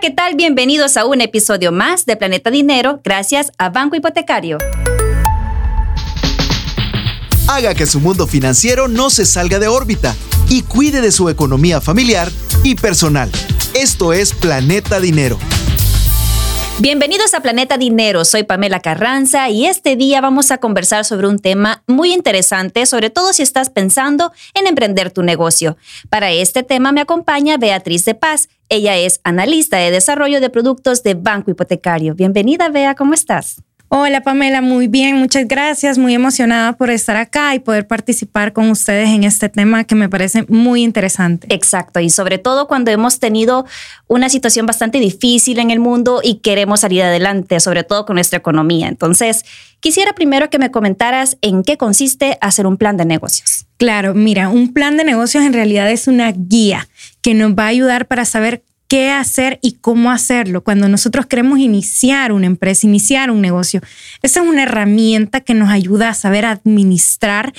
¿qué tal? Bienvenidos a un episodio más de Planeta Dinero gracias a Banco Hipotecario. Haga que su mundo financiero no se salga de órbita y cuide de su economía familiar y personal. Esto es Planeta Dinero. Bienvenidos a Planeta Dinero, soy Pamela Carranza y este día vamos a conversar sobre un tema muy interesante, sobre todo si estás pensando en emprender tu negocio. Para este tema me acompaña Beatriz de Paz. Ella es analista de desarrollo de productos de Banco Hipotecario. Bienvenida, Bea, ¿cómo estás? Hola Pamela, muy bien, muchas gracias, muy emocionada por estar acá y poder participar con ustedes en este tema que me parece muy interesante. Exacto, y sobre todo cuando hemos tenido una situación bastante difícil en el mundo y queremos salir adelante, sobre todo con nuestra economía. Entonces, quisiera primero que me comentaras en qué consiste hacer un plan de negocios. Claro, mira, un plan de negocios en realidad es una guía que nos va a ayudar para saber qué hacer y cómo hacerlo cuando nosotros queremos iniciar una empresa, iniciar un negocio. Esa es una herramienta que nos ayuda a saber administrar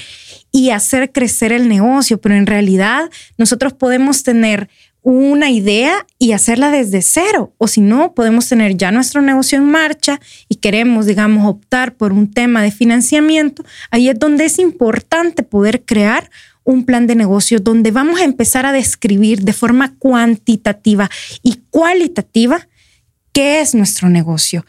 y hacer crecer el negocio, pero en realidad nosotros podemos tener una idea y hacerla desde cero. O si no, podemos tener ya nuestro negocio en marcha y queremos, digamos, optar por un tema de financiamiento. Ahí es donde es importante poder crear un plan de negocio donde vamos a empezar a describir de forma cuantitativa y cualitativa qué es nuestro negocio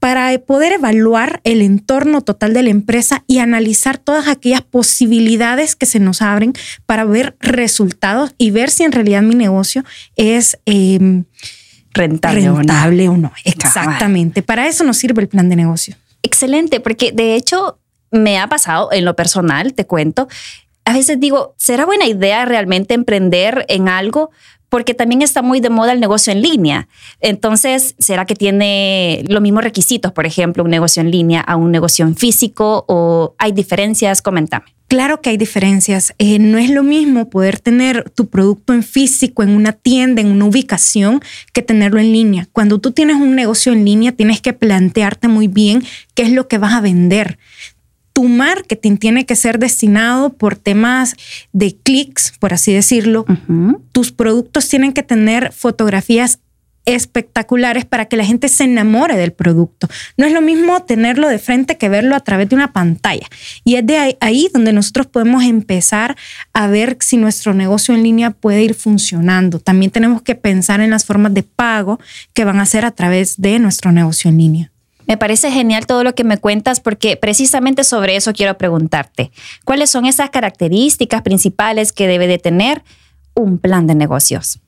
para poder evaluar el entorno total de la empresa y analizar todas aquellas posibilidades que se nos abren para ver resultados y ver si en realidad mi negocio es em, rentable, o no. Exactamente. Para eso nos sirve el plan de negocio. Excelente, porque de hecho me ha pasado en lo personal, te cuento, a veces digo, ¿será buena idea realmente emprender en algo? Porque también está muy de moda el negocio en línea. Entonces, ¿será que tiene los mismos requisitos, por ejemplo, un negocio en línea a un negocio en físico o hay diferencias? Coméntame. Claro que hay diferencias. Eh, no es lo mismo poder tener tu producto en físico, en una tienda, en una ubicación, que tenerlo en línea. Cuando tú tienes un negocio en línea, tienes que plantearte muy bien qué es lo que vas a vender tu marketing tiene que ser destinado por temas de clics, por así decirlo. Tus productos tienen que tener fotografías espectaculares para que la gente se enamore del producto. No es lo mismo tenerlo de frente que verlo a través de una pantalla. Y es de ahí, donde nosotros podemos empezar a ver si nuestro negocio en línea puede ir funcionando. También tenemos que pensar en las formas de pago que van a ser a través de nuestro negocio en línea. Me parece genial todo lo que me cuentas porque precisamente sobre eso quiero preguntarte. ¿Cuáles son esas características principales que debe de tener un plan de negocios?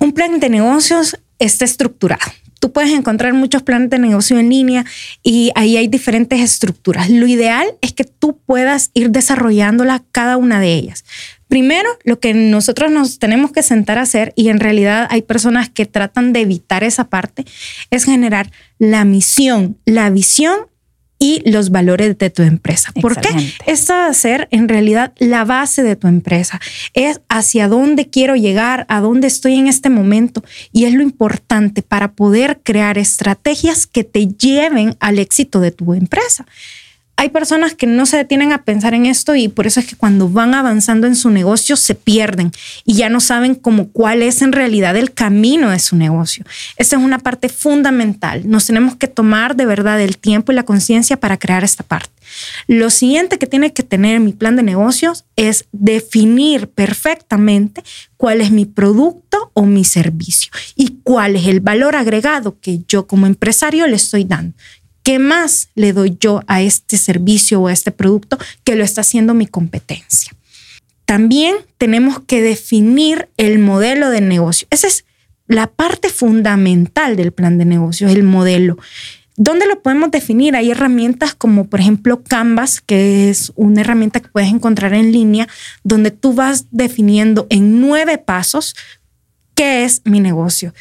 Un plan de negocios está estructurado. Tú puedes encontrar muchos planes de negocio en línea y ahí hay diferentes estructuras. Lo ideal es que tú puedas ir desarrollándola cada una de ellas. Primero, lo que nosotros nos tenemos que sentar a hacer, y en realidad hay personas que tratan de evitar esa parte, es generar la misión, la visión y los valores de tu empresa. ¿Por qué? Esta va a ser en realidad la base de tu empresa. Es hacia dónde quiero llegar, a dónde estoy en este momento. Y es lo importante para poder crear estrategias que te lleven al éxito de tu empresa hay personas que no se detienen a pensar en esto y por eso es que cuando van avanzando en su negocio se pierden y ya no saben cómo cuál es en realidad el camino de su negocio. Esa es una parte fundamental. Nos tenemos que tomar de verdad el tiempo y la conciencia para crear esta parte. Lo siguiente que tiene que tener mi plan de negocios es definir perfectamente cuál es mi producto o mi servicio y cuál es el valor agregado que yo como empresario le estoy dando. ¿Qué más le doy yo a este servicio o a este producto que lo está haciendo mi competencia? También tenemos que definir el modelo de negocio. Esa es la parte fundamental del plan de negocio, el modelo. ¿Dónde lo podemos definir? Hay herramientas como por ejemplo Canvas, que es una herramienta que puedes encontrar en línea, donde tú vas definiendo en nueve pasos qué es mi negocio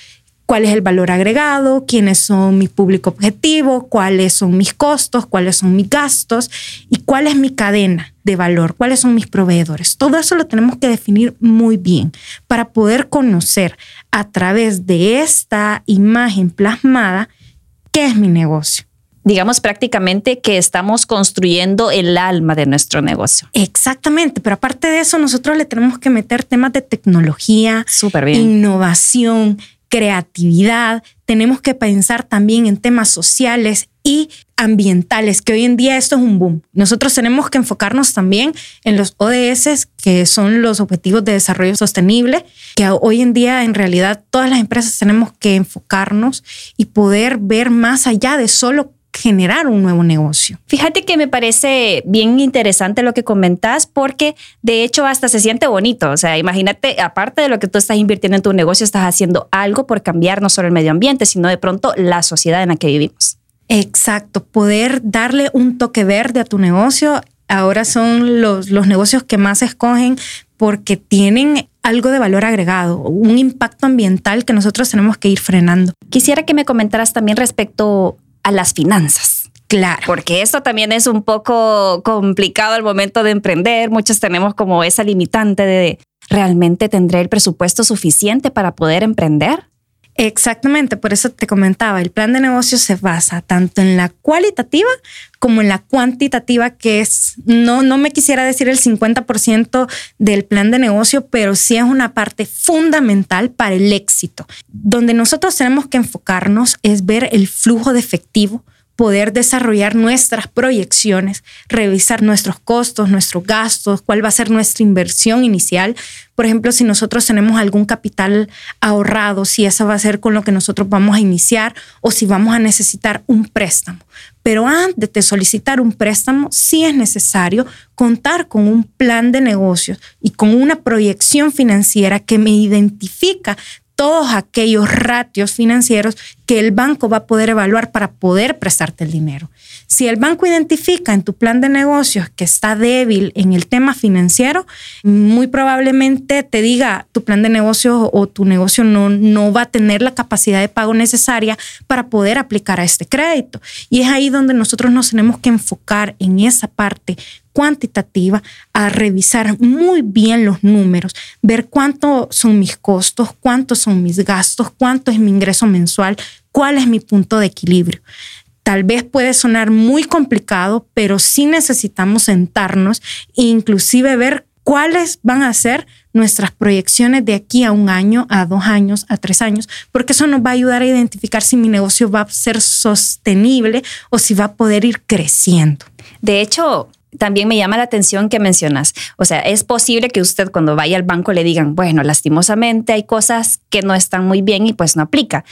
cuál es el valor agregado, quiénes son mi público objetivo, cuáles son mis costos, cuáles son mis gastos y cuál es mi cadena de valor, cuáles son mis proveedores. Todo eso lo tenemos que definir muy bien para poder conocer a través de esta imagen plasmada qué es mi negocio digamos prácticamente que estamos construyendo el alma de nuestro negocio. Exactamente, pero aparte de eso, nosotros le tenemos que meter temas de tecnología, innovación, creatividad, tenemos que pensar también en temas sociales y ambientales, que hoy en día esto es un boom. Nosotros tenemos que enfocarnos también en los ODS, que son los Objetivos de Desarrollo Sostenible, que hoy en día en realidad todas las empresas tenemos que enfocarnos y poder ver más allá de solo generar un nuevo negocio. Fíjate que me parece bien interesante lo que comentas porque de hecho hasta se siente bonito. O sea, imagínate, aparte de lo que tú estás invirtiendo en tu negocio, estás haciendo algo por cambiar no solo el medio ambiente, sino de pronto la sociedad en la que vivimos. Exacto, poder darle un toque verde a tu negocio. Ahora son los, los negocios que más escogen porque tienen algo de valor agregado, un impacto ambiental que nosotros tenemos que ir frenando. Quisiera que me comentaras también respecto a las finanzas. Claro. Porque esto también es un poco complicado al momento de emprender. Muchos tenemos como esa limitante de realmente tendré el presupuesto suficiente para poder emprender. Exactamente, por eso te comentaba, el plan de negocio se basa tanto en la cualitativa como en la cuantitativa, que es, no, no me quisiera decir el 50% del plan de negocio, pero sí es una parte fundamental para el éxito. Donde nosotros tenemos que enfocarnos es ver el flujo de efectivo, poder desarrollar nuestras proyecciones, revisar nuestros costos, nuestros gastos, cuál va a ser nuestra inversión inicial. Por ejemplo, si nosotros tenemos algún capital ahorrado, si esa va a ser con lo que nosotros vamos a iniciar o si vamos a necesitar un préstamo. Pero antes de solicitar un préstamo, sí es necesario contar con un plan de negocios y con una proyección financiera que me identifica todos aquellos ratios financieros que el banco va a poder evaluar para poder prestarte el dinero. Si el banco identifica en tu plan de negocios que está débil en el tema financiero, muy probablemente te diga tu plan de negocios o tu negocio no, no va a tener la capacidad de pago necesaria para poder aplicar a este crédito. Y es ahí donde nosotros nos tenemos que enfocar en esa parte cuantitativa a revisar muy bien los números, ver cuánto son mis costos, cuántos son mis gastos, cuánto es mi ingreso mensual, cuál es mi punto de equilibrio. Tal vez puede sonar muy complicado, pero sí necesitamos sentarnos e inclusive ver cuáles van a ser nuestras proyecciones de aquí a un año, a dos años, a tres años, porque eso nos va a ayudar a identificar si mi negocio va a ser sostenible o si va a poder ir creciendo. De hecho, también me llama la atención que mencionas. O sea, es posible que usted cuando vaya al banco le digan, bueno, lastimosamente hay cosas que no están muy bien y pues no aplica.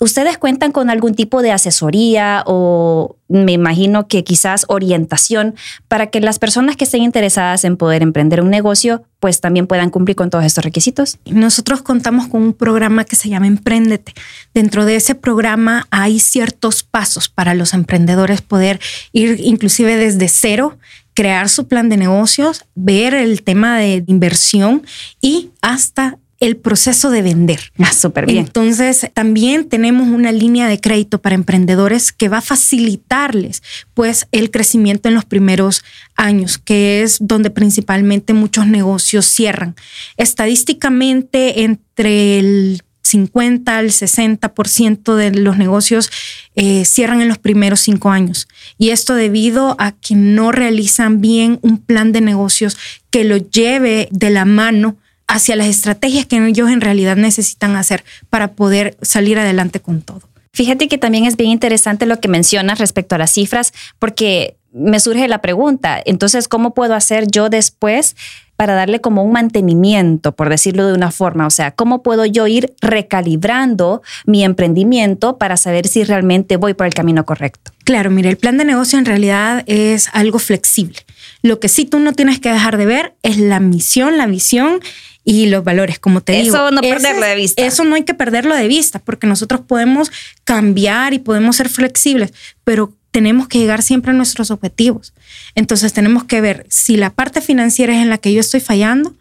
¿Ustedes cuentan con algún tipo de asesoría o me imagino que quizás orientación para que las personas que estén interesadas en poder emprender un negocio pues también puedan cumplir con todos estos requisitos? Nosotros contamos con un programa que se llama Emprendete. Dentro de ese programa hay ciertos pasos para los emprendedores poder ir inclusive desde cero crear su plan de negocios, ver el tema de inversión y hasta el proceso de vender. Ah, súper bien. Entonces, también tenemos una línea de crédito para emprendedores que va a facilitarles pues el crecimiento en los primeros años, que es donde principalmente muchos negocios cierran. Estadísticamente, entre el 50 al 60% de los negocios eh, cierran en los primeros cinco años. Y esto debido a que no realizan bien un plan de negocios que lo lleve de la mano hacia las estrategias que ellos en realidad necesitan hacer para poder salir adelante con todo. Fíjate que también es bien interesante lo que mencionas respecto a las cifras, porque me surge la pregunta, entonces, ¿cómo puedo hacer yo después para darle como un mantenimiento, por decirlo de una forma? O sea, ¿cómo puedo yo ir recalibrando mi emprendimiento para saber si realmente voy por el camino correcto? Claro, mire, el plan de negocio en realidad es algo flexible. Lo que sí tú no tienes que dejar de ver es la misión, la visión y los valores, como te digo. Eso no perderlo de vista. Eso no hay que perderlo de vista, porque nosotros podemos cambiar y podemos ser flexibles, pero tenemos que llegar siempre a nuestros objetivos. Entonces tenemos que ver si la parte financiera es en la que yo estoy fallando,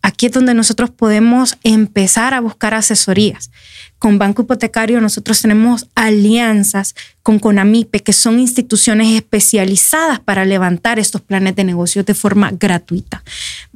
aquí es donde nosotros podemos empezar a buscar asesorías con Banco Hipotecario nosotros tenemos alianzas con Conamipe, que son instituciones especializadas para levantar estos planes de negocios de forma gratuita.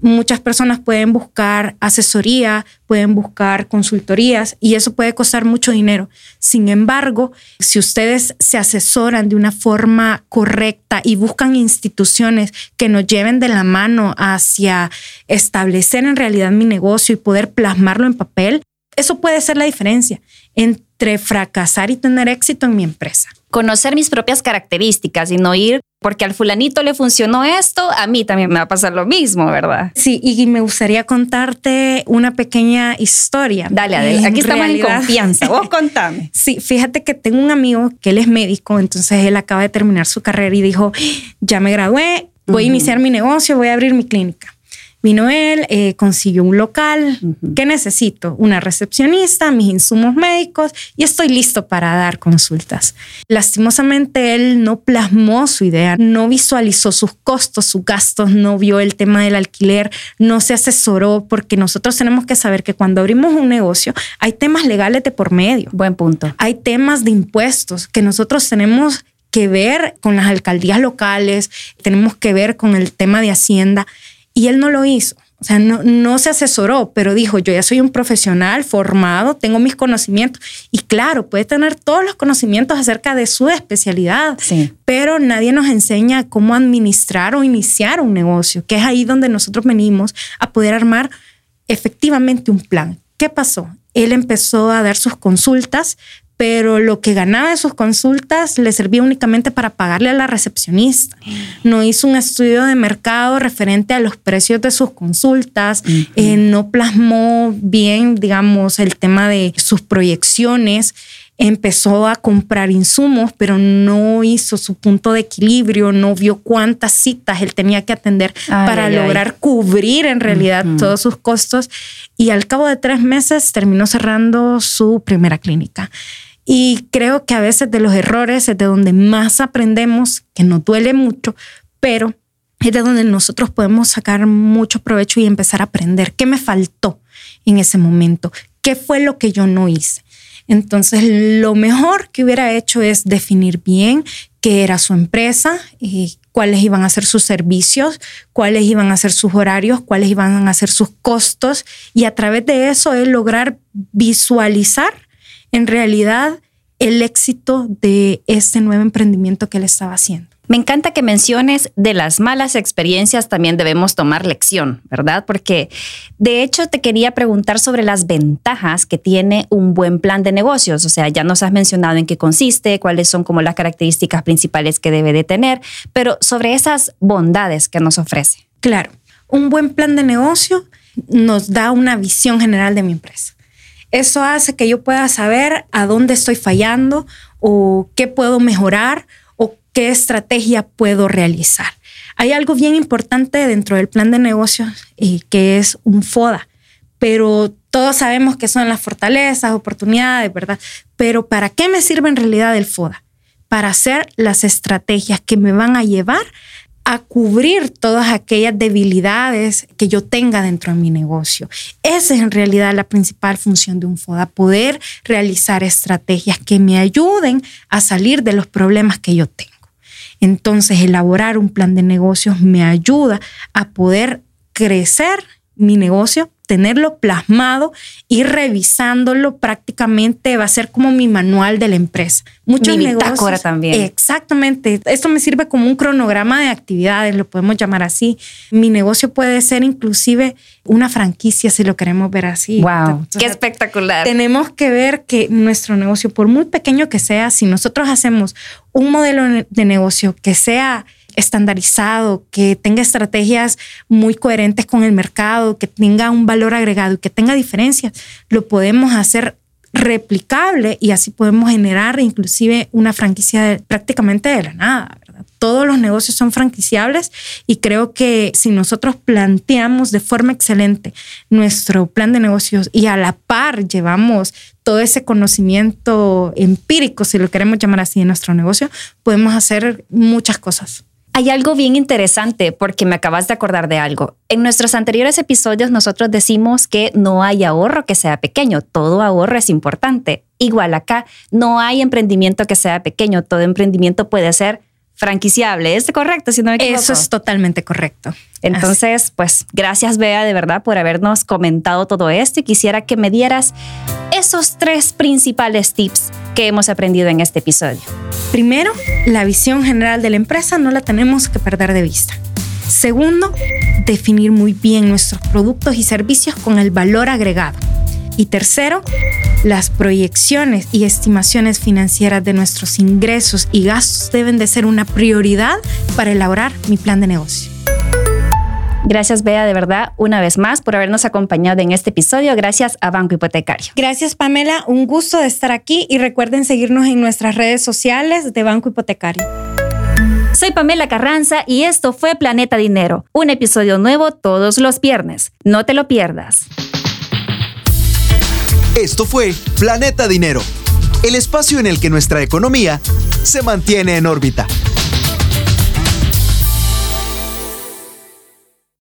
Muchas personas pueden buscar asesoría, pueden buscar consultorías y eso puede costar mucho dinero. Sin embargo, si ustedes se asesoran de una forma correcta y buscan instituciones que nos lleven de la mano hacia establecer en realidad mi negocio y poder plasmarlo en papel, Eso puede ser la diferencia entre fracasar y tener éxito en mi empresa. Conocer mis propias características y no ir porque al fulanito le funcionó esto, a mí también me va a pasar lo mismo, ¿verdad? Sí, y me gustaría contarte una pequeña historia. Dale, Adela, aquí estamos en confianza. Vos contame. Sí, fíjate que tengo un amigo que él es médico, entonces él acaba de terminar su carrera y dijo, ya me gradué, voy a iniciar mi negocio, voy a abrir mi clínica. Vino él, eh, consiguió un local. ¿Qué necesito? Una recepcionista, mis insumos médicos y estoy listo para dar consultas. Lastimosamente, él no plasmó su idea, no visualizó sus costos, sus gastos, no vio el tema del alquiler, no se asesoró, porque nosotros tenemos que saber que cuando abrimos un negocio hay temas legales de por medio. Buen punto. Hay temas de impuestos que nosotros tenemos que ver con las alcaldías locales, tenemos que ver con el tema de Hacienda y él no lo hizo. O sea, no, no se asesoró, pero dijo, yo ya soy un profesional formado, tengo mis conocimientos. Y claro, puede tener todos los conocimientos acerca de su especialidad, sí. pero nadie nos enseña cómo administrar o iniciar un negocio, que es ahí donde nosotros venimos a poder armar efectivamente un plan. ¿Qué pasó? Él empezó a dar sus consultas, pero lo que ganaba de sus consultas le servía únicamente para pagarle a la recepcionista. No hizo un estudio de mercado referente a los precios de sus consultas, eh, no plasmó bien, digamos, el tema de sus proyecciones. Empezó a comprar insumos, pero no hizo su punto de equilibrio, no vio cuántas citas él tenía que atender para lograr cubrir en realidad todos sus costos. Y al cabo de tres meses terminó cerrando su primera clínica. Y creo que a veces de los errores es de donde más aprendemos, que nos duele mucho, pero es de donde nosotros podemos sacar mucho provecho y empezar a aprender. Qué me faltó en ese momento, qué fue lo que yo no hice. Entonces, lo mejor que hubiera hecho es definir bien qué era su empresa, y cuáles iban a ser sus servicios, cuáles iban a ser sus horarios, cuáles iban a ser sus costos. Y a través de eso es lograr visualizar en realidad el éxito de este nuevo emprendimiento que él estaba haciendo. Me encanta que menciones de las malas experiencias también debemos tomar lección, ¿verdad? Porque de hecho te quería preguntar sobre las ventajas que tiene un buen plan de negocios. O sea, ya nos has mencionado en qué consiste, cuáles son como las características principales que debe de tener, pero sobre esas bondades que nos ofrece. Claro, un buen plan de negocio nos da una visión general de mi empresa. Eso hace que yo pueda saber a dónde estoy fallando o qué puedo mejorar o qué estrategia puedo realizar. Hay algo bien importante dentro del plan de negocios y que es un FODA, pero todos sabemos que son las fortalezas, oportunidades, ¿verdad? Pero ¿para qué me sirve en realidad el FODA? Para hacer las estrategias que me van a llevar a cubrir todas aquellas debilidades que yo tenga dentro de mi negocio. Esa es en realidad la principal función de un FODA, poder realizar estrategias que me ayuden a salir de los problemas que yo tengo. Entonces, elaborar un plan de negocios me ayuda a poder crecer mi negocio tenerlo plasmado y revisándolo prácticamente va a ser como mi manual de la empresa. Muchos mi negocios. también. Exactamente. Esto me sirve como un cronograma de actividades, lo podemos llamar así. Mi negocio puede ser inclusive una franquicia si lo queremos ver así. Wow, qué espectacular. Tenemos que ver que nuestro negocio, por muy pequeño que sea, si nosotros hacemos un modelo de negocio que sea estandarizado, que tenga estrategias muy coherentes con el mercado, que tenga un valor agregado y que tenga diferencias, lo podemos hacer replicable y así podemos generar inclusive una franquicia prácticamente de la nada. Todos los negocios son franquiciables y creo que si nosotros planteamos de forma excelente nuestro plan de negocios y a la par llevamos todo ese conocimiento empírico, si lo queremos llamar así, en nuestro negocio, podemos hacer muchas cosas. Hay algo bien interesante porque me acabas de acordar de algo. En nuestros anteriores episodios nosotros decimos que no hay ahorro que sea pequeño, todo ahorro es importante. Igual acá, no hay emprendimiento que sea pequeño, todo emprendimiento puede ser franquiciable. ¿Es correcto? Si no Eso es totalmente correcto. Entonces, pues gracias Bea de verdad por habernos comentado todo esto y quisiera que me dieras esos tres principales tips que hemos aprendido en este episodio. Primero, la visión general de la empresa no la tenemos que perder de vista. Segundo, definir muy bien nuestros productos y servicios con el valor agregado. Y tercero, las proyecciones y estimaciones financieras de nuestros ingresos y gastos deben de ser una prioridad para elaborar mi plan de negocio. Gracias, Bea, de verdad, una vez más por habernos acompañado en este episodio. Gracias a Banco Hipotecario. Gracias, Pamela. Un gusto de estar aquí y recuerden seguirnos en nuestras redes sociales de Banco Hipotecario. Soy Pamela Carranza y esto fue Planeta Dinero, un episodio nuevo todos los viernes. No te lo pierdas. Esto fue Planeta Dinero, el espacio en el que nuestra economía se mantiene en órbita.